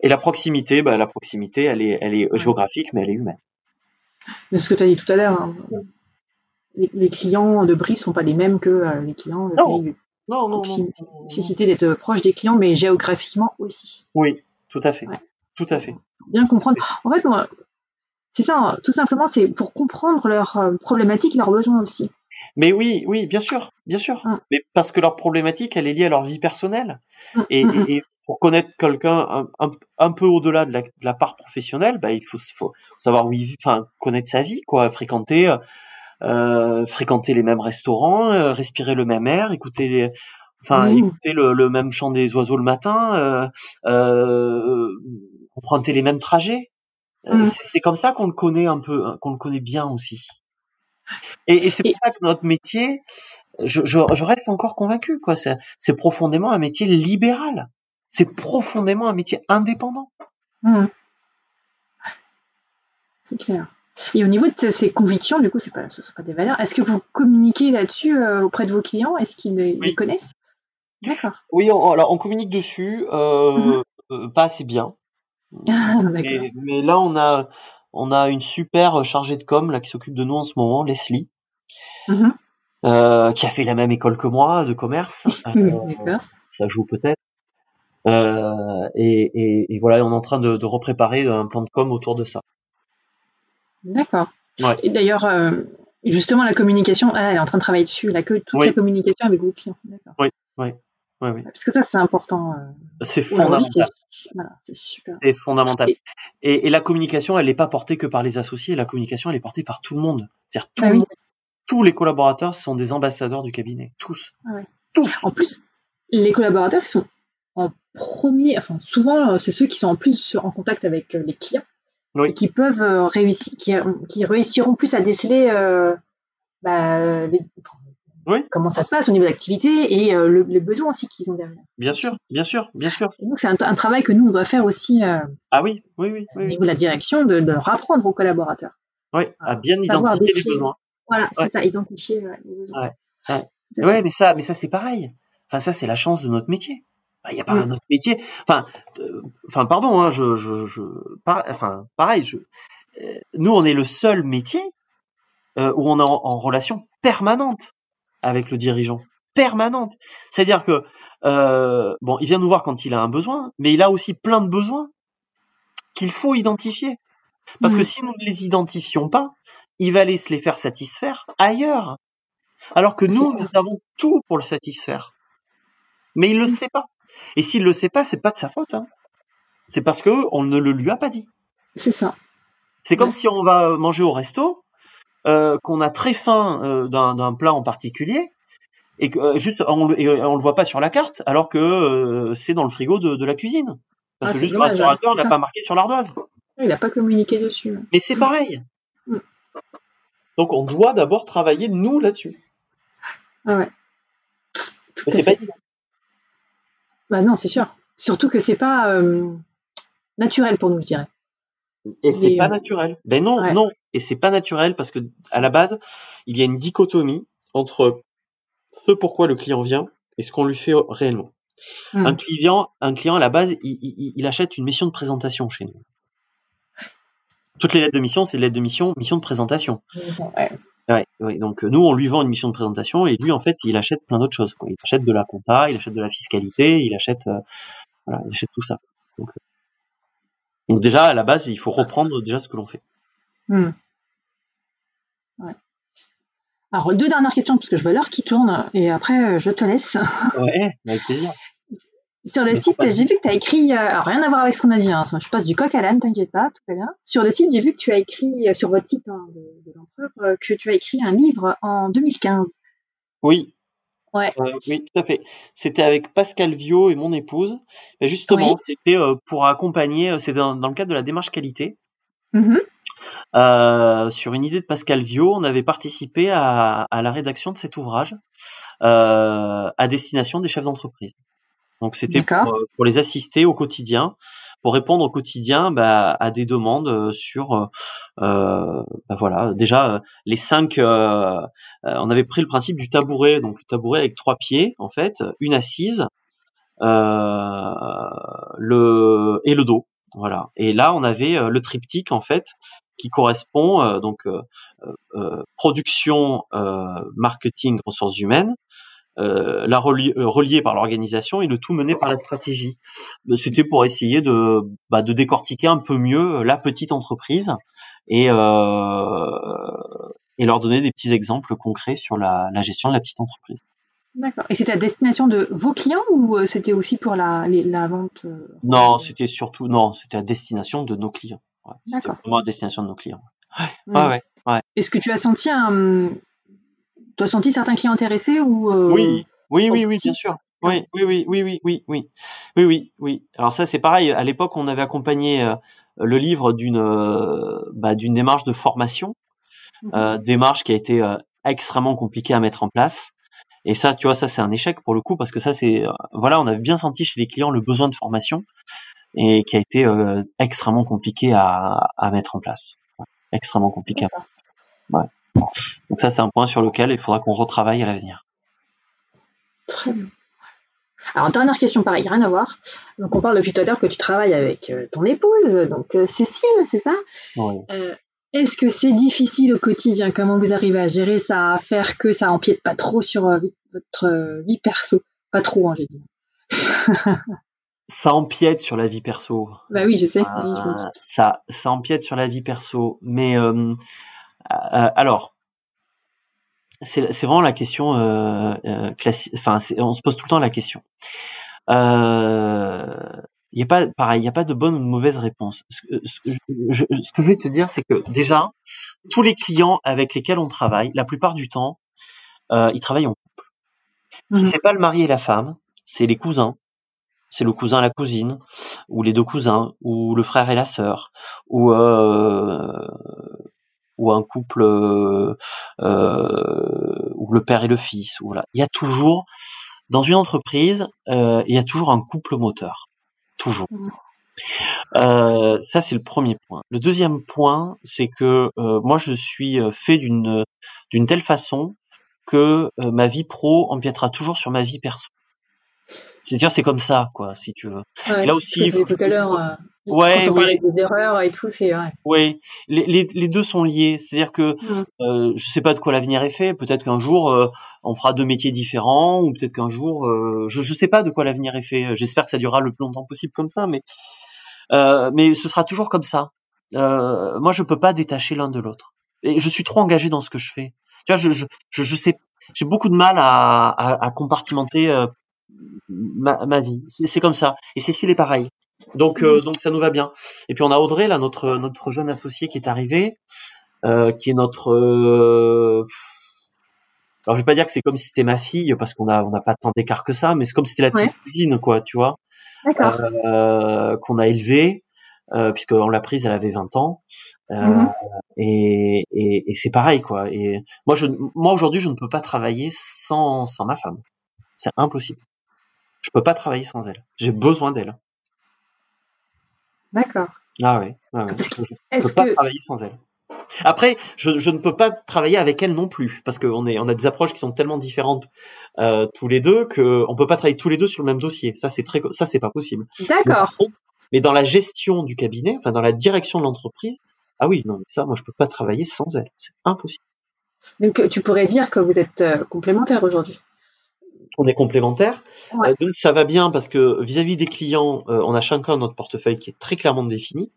Et la proximité, bah, la proximité, elle est, elle est géographique, mais elle est humaine.
Mais ce que tu as dit tout à l'heure, hein, les, clients de Brie sont pas les mêmes que euh, les clients de
non. Non, non,
non, Nécessité d'être proche des clients, mais géographiquement aussi.
Oui, tout à fait. Tout à fait.
Bien comprendre. En fait, moi, c'est ça, hein. tout simplement, c'est pour comprendre leurs euh, problématiques, leurs besoins aussi.
Mais oui, oui, bien sûr, bien sûr. Mmh. Mais parce que leur problématique, elle est liée à leur vie personnelle. Mmh, et, mmh, et, pour connaître quelqu'un un, un, peu au-delà de la, de la, part professionnelle, bah, il faut, faut savoir où il enfin, connaître sa vie, quoi, fréquenter, euh, fréquenter les mêmes restaurants, euh, respirer le même air, écouter les, enfin, écouter le, le, même chant des oiseaux le matin, euh, euh emprunter les mêmes trajets. Euh, mmh. C'est comme ça qu'on le connaît un peu, hein, qu'on le connaît bien aussi. Et, et c'est pour ça que notre métier, je, je, je reste encore convaincu, quoi. C'est profondément un métier libéral. C'est profondément un métier indépendant.
Mmh. C'est clair. Et au niveau de ces convictions, du coup, c'est pas, ce sont pas des valeurs. Est-ce que vous communiquez là-dessus euh, auprès de vos clients? Est-ce qu'ils les, connaissent?
D'accord. Oui, on, alors on communique dessus, euh, mmh. euh, pas assez bien.
Ah,
mais, là, on a, on a une super chargée de com là qui s'occupe de nous en ce moment, Leslie,
mm-hmm.
euh, qui a fait la même école que moi de commerce. Euh, ça joue peut-être. Euh, et, et, voilà, on est en train de, de, repréparer un plan de com autour de ça.
D'accord.
Ouais.
Et d'ailleurs, justement, la communication, elle est en train de travailler dessus, la, toute la communication avec vos clients.
Oui, oui.
Parce que ça, c'est important. Euh,
c'est fondamental.
C'est
fondamental. Et, la communication, elle n'est pas portée que par les associés. La communication, elle est portée par tout le monde. C'est-à-dire ah tous les collaborateurs sont des ambassadeurs du cabinet. Tous.
Ah
tous.
En plus, les collaborateurs, ils sont en premier, enfin, souvent, euh, c'est ceux qui sont en plus en contact avec euh, les clients. Et qui peuvent réussir, qui, réussiront plus à déceler bah, les, comment ça se passe au niveau d'activité et euh, les besoins aussi qu'ils ont derrière.
Bien sûr, bien sûr, bien sûr.
donc c'est un, travail que nous on doit faire aussi. Euh,
ah oui, oui, oui.
au niveau de la direction, de, de rapprendre aux collaborateurs.
Oui, à bien identifier les besoins.
Voilà, c'est ça, identifier les
besoins. Ouais, ouais. mais ça, mais ça c'est pareil. Enfin, ça c'est la chance de notre métier. Il n'y a pas un autre métier. Enfin, euh, enfin, pardon, hein, je, je, je, enfin, pareil. Je, nous, on est le seul métier où on est en relation permanente avec le dirigeant permanente. C'est-à-dire que euh, bon, il vient nous voir quand il a un besoin, mais il a aussi plein de besoins qu'il faut identifier. Parce que mmh. si nous ne les identifions pas, il va aller se les faire satisfaire ailleurs. Alors que nous, nous avons tout pour le satisfaire. Mais il le mmh. sait pas. Et s'il le sait pas, c'est pas de sa faute. Hein. C'est parce que on ne le lui a pas dit.
C'est ça.
C'est comme si on va manger au resto euh, qu'on a très faim euh, d'un plat en particulier et que euh, juste on, le, on le voit pas sur la carte alors que c'est dans le frigo de, de, la cuisine parce ah, que juste le restaurateur n'a pas marqué sur l'ardoise.
Il n'a pas communiqué dessus.
Mais c'est pareil. Mm. Donc on doit d'abord travailler nous là-dessus.
Ah ouais.
Mais c'est pas évident.
Bah non, c'est sûr. Surtout que c'est pas naturel pour nous, je dirais.
Et c'est pas naturel. Ben non, non. Et c'est pas naturel parce que à la base, il y a une dichotomie entre ce pourquoi le client vient et ce qu'on lui fait réellement. Hmm. Un client, un client à la base, il, achète une mission de présentation chez nous. Toutes les lettres de mission, c'est lettres de mission, mission de présentation. Ouais. Donc nous, on lui vend une mission de présentation et lui, en fait, il achète plein d'autres choses. Il achète de la compta, il achète de la fiscalité, il achète, euh, voilà, il achète tout ça. Donc, euh, donc, déjà, à la base, il faut reprendre déjà ce que l'on fait.
Hmm. Ouais. Alors, deux dernières questions, parce que je vois l'heure qui tourne, et après, euh, je te laisse.
Ouais, avec plaisir.
Sur le site, j'ai vu que tu as écrit, euh, rien à voir avec ce qu'on a dit, hein, je passe du coq à l'âne, t'inquiète pas, tout va bien. Sur le site, j'ai vu que tu as écrit, euh, sur votre site hein, de, l'empereur, que tu as écrit un livre en 2015.
Oui. Ouais. oui, tout à fait. C'était avec Pascal Vio et mon épouse. Et justement, c'était pour accompagner, c'est dans, le cadre de la démarche qualité. Mmh euh, sur une idée de Pascal Vio, on avait participé à, la rédaction de cet ouvrage euh, à destination des chefs d'entreprise. Donc c'était pour, pour, les assister au quotidien, pour répondre au quotidien bah, à des demandes sur, euh, bah, voilà, déjà les cinq. on avait pris le principe du tabouret, donc le tabouret avec trois pieds en fait, une assise, le et le dos. Voilà. Et là, on avait le triptyque en fait qui correspond euh, donc euh, euh, production, marketing, ressources humaines, la reliée par l'organisation et le tout mené par la stratégie. C'était pour essayer de, bah, de décortiquer un peu mieux la petite entreprise et, et leur donner des petits exemples concrets sur la, la gestion de la petite entreprise.
D'accord. Et c'était à destination de vos clients ou c'était aussi pour la, la vente
Non, c'était surtout non, c'était à destination de nos clients. D'accord. Vraiment à destination de nos clients. Ouais, ouais, ouais.
Est-ce que tu as senti un, tu as senti certains clients intéressés ou
euh, Oui, oui, oui, oui, bien sûr. Oui, oui, oui, oui, oui, oui, oui, oui, oui, oui. Alors ça, c'est pareil. À l'époque, on avait accompagné euh, le livre d'une euh, bah, d'une démarche de formation, mmh démarche qui a été extrêmement compliquée à mettre en place. Et ça, tu vois, ça c'est un échec pour le coup parce que ça c'est voilà, on avait bien senti chez les clients le besoin de formation et qui a été extrêmement compliqué à, à, mettre en place. Extrêmement compliqué à mettre en place. Ouais. Donc ça, c'est un point sur lequel il faudra qu'on retravaille à l'avenir.
Très bien. Alors, dernière question, pareil, rien à voir. Donc, on parle depuis tout à l'heure que tu travailles avec euh, ton épouse, donc euh, Cécile, c'est ça?
Oui.
Est-ce que c'est difficile au quotidien? Comment vous arrivez à gérer ça, à faire que ça empiète pas trop sur votre vie perso? Pas trop, hein, j'ai dit
ça empiète sur la vie perso.
Bah oui, je sais. Euh,
ça, ça empiète sur la vie perso. Mais euh, euh, alors, c'est vraiment la question classique. Enfin, on se pose tout le temps la question. Il n'y a pas, pareil, il n'y a pas de bonne ou de mauvaise réponse. Ce, que je vais te dire, c'est que déjà, tous les clients avec lesquels on travaille, la plupart du temps, ils travaillent en couple. Mmh c'est pas le mari et la femme, c'est les cousins, c'est le cousin et la cousine, ou les deux cousins, ou le frère et la sœur, ou euh, ou un couple euh, ou le père et le fils. Voilà, il y a toujours dans une entreprise, euh, il y a toujours un couple moteur, toujours. Mmh. Euh, ça c'est le premier point. Le deuxième point, c'est que euh, moi je suis fait d'une d'une telle façon que ma vie pro empiétera toujours sur ma vie perso c'est dire c'est comme ça quoi si tu veux.
Ouais, là aussi faut... tout à l'heure euh, ouais quand on oui. des erreurs et tout c'est ouais.
oui les, les, les, deux sont liés. C'est à dire que mmh. euh, je sais pas de quoi l'avenir est fait. Peut-être qu'un jour euh, on fera deux métiers différents ou peut-être qu'un jour euh, je je sais pas de quoi l'avenir est fait. J'espère que ça durera le plus longtemps possible comme ça mais euh, mais ce sera toujours comme ça. Moi je peux pas détacher l'un de l'autre. Et je suis trop engagé dans ce que je fais. Tu vois je je je, je sais j'ai beaucoup de mal à, à, à compartimenter ma, ma vie. C'est comme ça. Et Cécile est pareil. Donc, euh, donc ça nous va bien. Et puis on a Audrey là, notre notre jeune associé qui est arrivé, euh, qui est notre. Euh... Alors je vais pas dire que c'est comme si c'était ma fille parce qu'on a on n'a pas tant d'écart que ça, mais c'est comme si c'était la petite cousine quoi, tu vois, euh, qu'on a élevée. Euh, puisqu'on l'a prise, elle avait 20 ans, euh, mm-hmm. et, et, et c'est pareil quoi. Et moi, je, moi aujourd'hui, je ne peux pas travailler sans sans ma femme. C'est impossible. Je peux pas travailler sans elle. J'ai besoin d'elle.
D'accord.
Ah oui. Ah Je, peux pas travailler sans elle. Après, je, je, ne peux pas travailler avec elle non plus parce qu'on on a des approches qui sont tellement différentes euh, tous les deux que on peut pas travailler tous les deux sur le même dossier. Ça, c'est très, ça, c'est pas possible.
D'accord.
Mais dans la gestion du cabinet, enfin dans la direction de l'entreprise, ah oui, non, mais ça, moi, je peux pas travailler sans elle. C'est impossible.
Donc, tu pourrais dire que vous êtes euh, complémentaires aujourd'hui
on est complémentaires. Euh, donc ça va bien parce que vis-à-vis des clients, euh, on a chacun notre portefeuille qui est très clairement défini.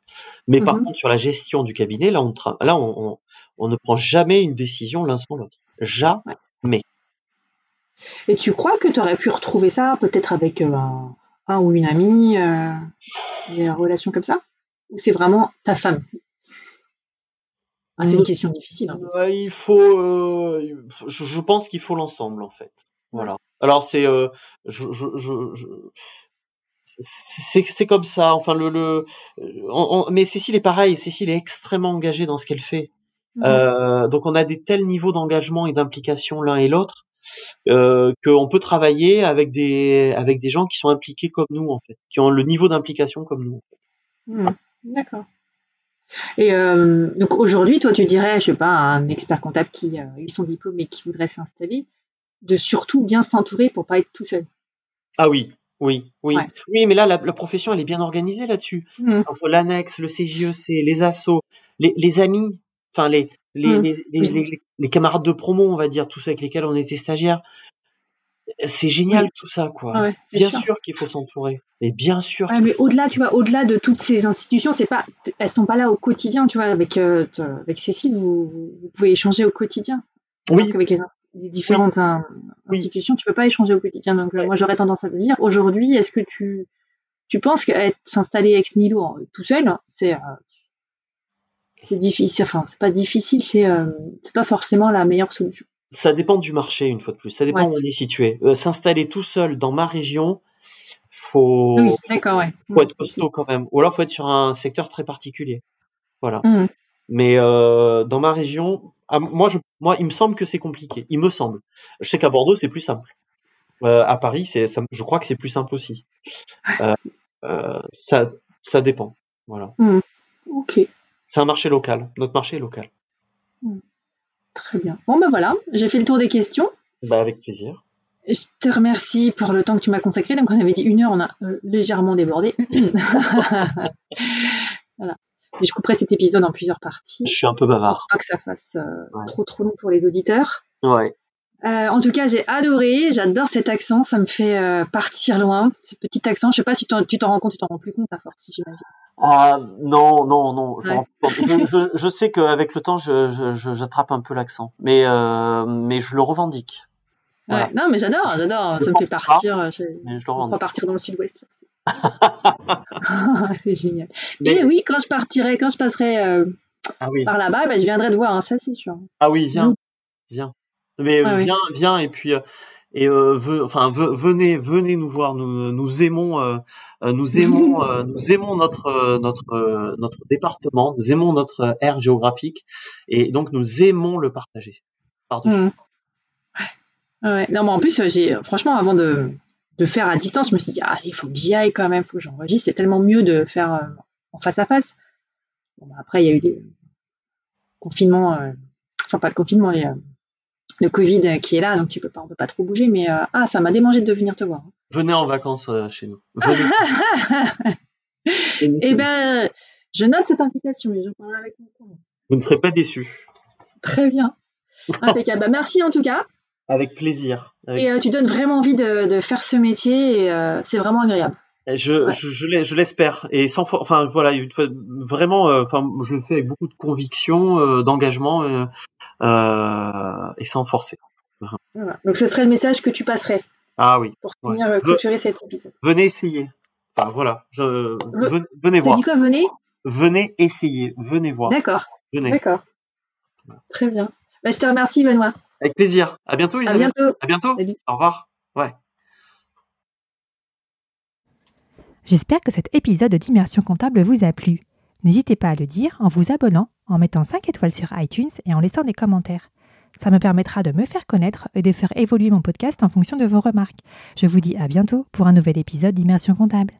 Mais par mhm. contre, sur la gestion du cabinet, là, on, là, on, ne prend jamais une décision l'un sans l'autre. Jamais.
Et tu crois que tu aurais pu retrouver ça peut-être avec euh, un, ou une amie, des relations comme ça? Ou c'est vraiment ta femme? Ah, C'est une question difficile.
Hein. il faut, je pense qu'il faut l'ensemble en fait. Voilà. Alors c'est euh, je, je, je, c'est comme ça. Enfin le le mais Cécile est pareil. Cécile est extrêmement engagée dans ce qu'elle fait. Mmh. Euh, donc on a des tels niveaux d'engagement et d'implication l'un et l'autre euh, qu'on peut travailler avec des avec des gens qui sont impliqués comme nous en fait, qui ont le niveau d'implication comme nous. En fait.
Mmh. D'accord. Et euh, donc aujourd'hui, toi, tu dirais, je sais pas, un expert comptable qui a eu son diplôme et qui voudrait s'installer, de surtout bien s'entourer pour pas être tout seul.
Ah oui, oui, oui. Oui, mais là, la, profession, elle est bien organisée là-dessus. Mmh. Entre l'annexe, le CJEC, les assos, les, amis, enfin, les, mmh. les, les, camarades de promo, on va dire, tous ceux avec lesquels on était stagiaires. C'est génial tout ça, quoi. bien sûr, qu'il faut s'entourer. Mais bien sûr.
mais au-delà, tu vois, au-delà de toutes ces institutions, c'est pas, elles sont pas là au quotidien, tu vois. Avec euh, avec Cécile, vous, vous, pouvez échanger au quotidien.
Oui.
Avec les, les différentes institutions, tu peux pas échanger au quotidien. Donc euh, moi j'aurais tendance à te dire, aujourd'hui, est-ce que tu tu penses qu'être s'installer ex nihilo tout seul, c'est euh, c'est difficile. Enfin, c'est pas difficile, c'est euh, c'est pas forcément la meilleure solution.
Ça dépend du marché une fois de plus. Ça dépend où on est situé. s'installer tout seul dans ma région, faut faut être costaud quand même. Ou alors faut être sur un secteur très particulier. Voilà. Mmh. Mais dans ma région, ah, moi, je, moi, il me semble que c'est compliqué. Il me semble. Je sais qu'à Bordeaux, c'est plus simple. Euh, à Paris, c'est, je crois que c'est plus simple aussi. Euh, euh, ça, ça dépend. Voilà.
Mmh. Ok.
C'est un marché local. Notre marché est local.
Mmh. Très bien. Bon, ben voilà, j'ai fait le tour des questions.
Bah, avec plaisir.
Je te remercie pour le temps que tu m'as consacré. Donc, on avait dit une heure, on a légèrement débordé. voilà. Mais je couperai cet épisode en plusieurs parties.
Je suis un peu bavard.
Pour pas que ça fasse euh, trop trop long pour les auditeurs.
Ouais.
Euh, en tout cas, j'ai adoré, j'adore cet accent, ça me fait euh, partir loin, ce petit accent. Je sais pas si tu t'en rends compte, tu t'en rends plus compte à force, j'imagine.
Ah non, non, non. Je, je, sais qu'avec le temps, j'attrape un peu l'accent, mais mais je le revendique.
Ouais, non, mais j'adore, j'adore, ça me fait partir. Je, je partir dans le sud-ouest. C'est génial. Mais oui, quand je partirai, quand je passerai euh, ah par là-bas, bah, je viendrai te voir, hein, ça c'est sûr.
Ah oui, viens, viens. Mais viens, viens et puis euh, et euh, enfin venez, venez nous voir. Nous, nous aimons, nous aimons, nous aimons notre notre notre département. Nous aimons notre aire géographique et donc nous aimons le partager par-dessus.
Mmh. Ouais. Non, mais en plus, j'ai franchement avant de de faire à distance, je me suis dit, ah, il faut que j'y aille quand même, il faut que j'enregistre. C'est tellement mieux de faire euh, en face à face. Bon, bah, après, il y a eu des confinements, euh, enfin pas le confinement, mais euh, le Covid qui est là, donc tu peux pas, on peut pas trop bouger. Mais ah, ça m'a démangé de venir te voir.
Venez en vacances chez nous.
eh ben, je note cette invitation et j'en parlerai avec mon
Vous ne serez pas déçus.
Très bien. Impeccable. Bah, merci en tout cas.
Avec plaisir.
Et euh, tu donnes vraiment envie de, faire ce métier et euh, c'est vraiment agréable.
Je, je, l'espère. Et sans enfin voilà vraiment euh, enfin je le fais avec beaucoup de conviction d'engagement et sans forcer.
Donc ce serait le message que tu passerais
ah oui.
pour finir clôturer cet épisode.
venez essayer. Enfin voilà. Je, venez voir.
dit quoi venez?
Venez essayer. Venez voir.
D'accord. D'accord. Très bien. Bah, je te remercie Benoît
avec plaisir. À bientôt, Isabelle. À bientôt. Au revoir. Ouais.
J'espère que cet épisode d'Immersion comptable vous a plu. N'hésitez pas à le dire en vous abonnant, en mettant 5 étoiles sur iTunes et en laissant des commentaires. Ça me permettra de me faire connaître et de faire évoluer mon podcast en fonction de vos remarques. Je vous dis à bientôt pour un nouvel épisode d'Immersion comptable.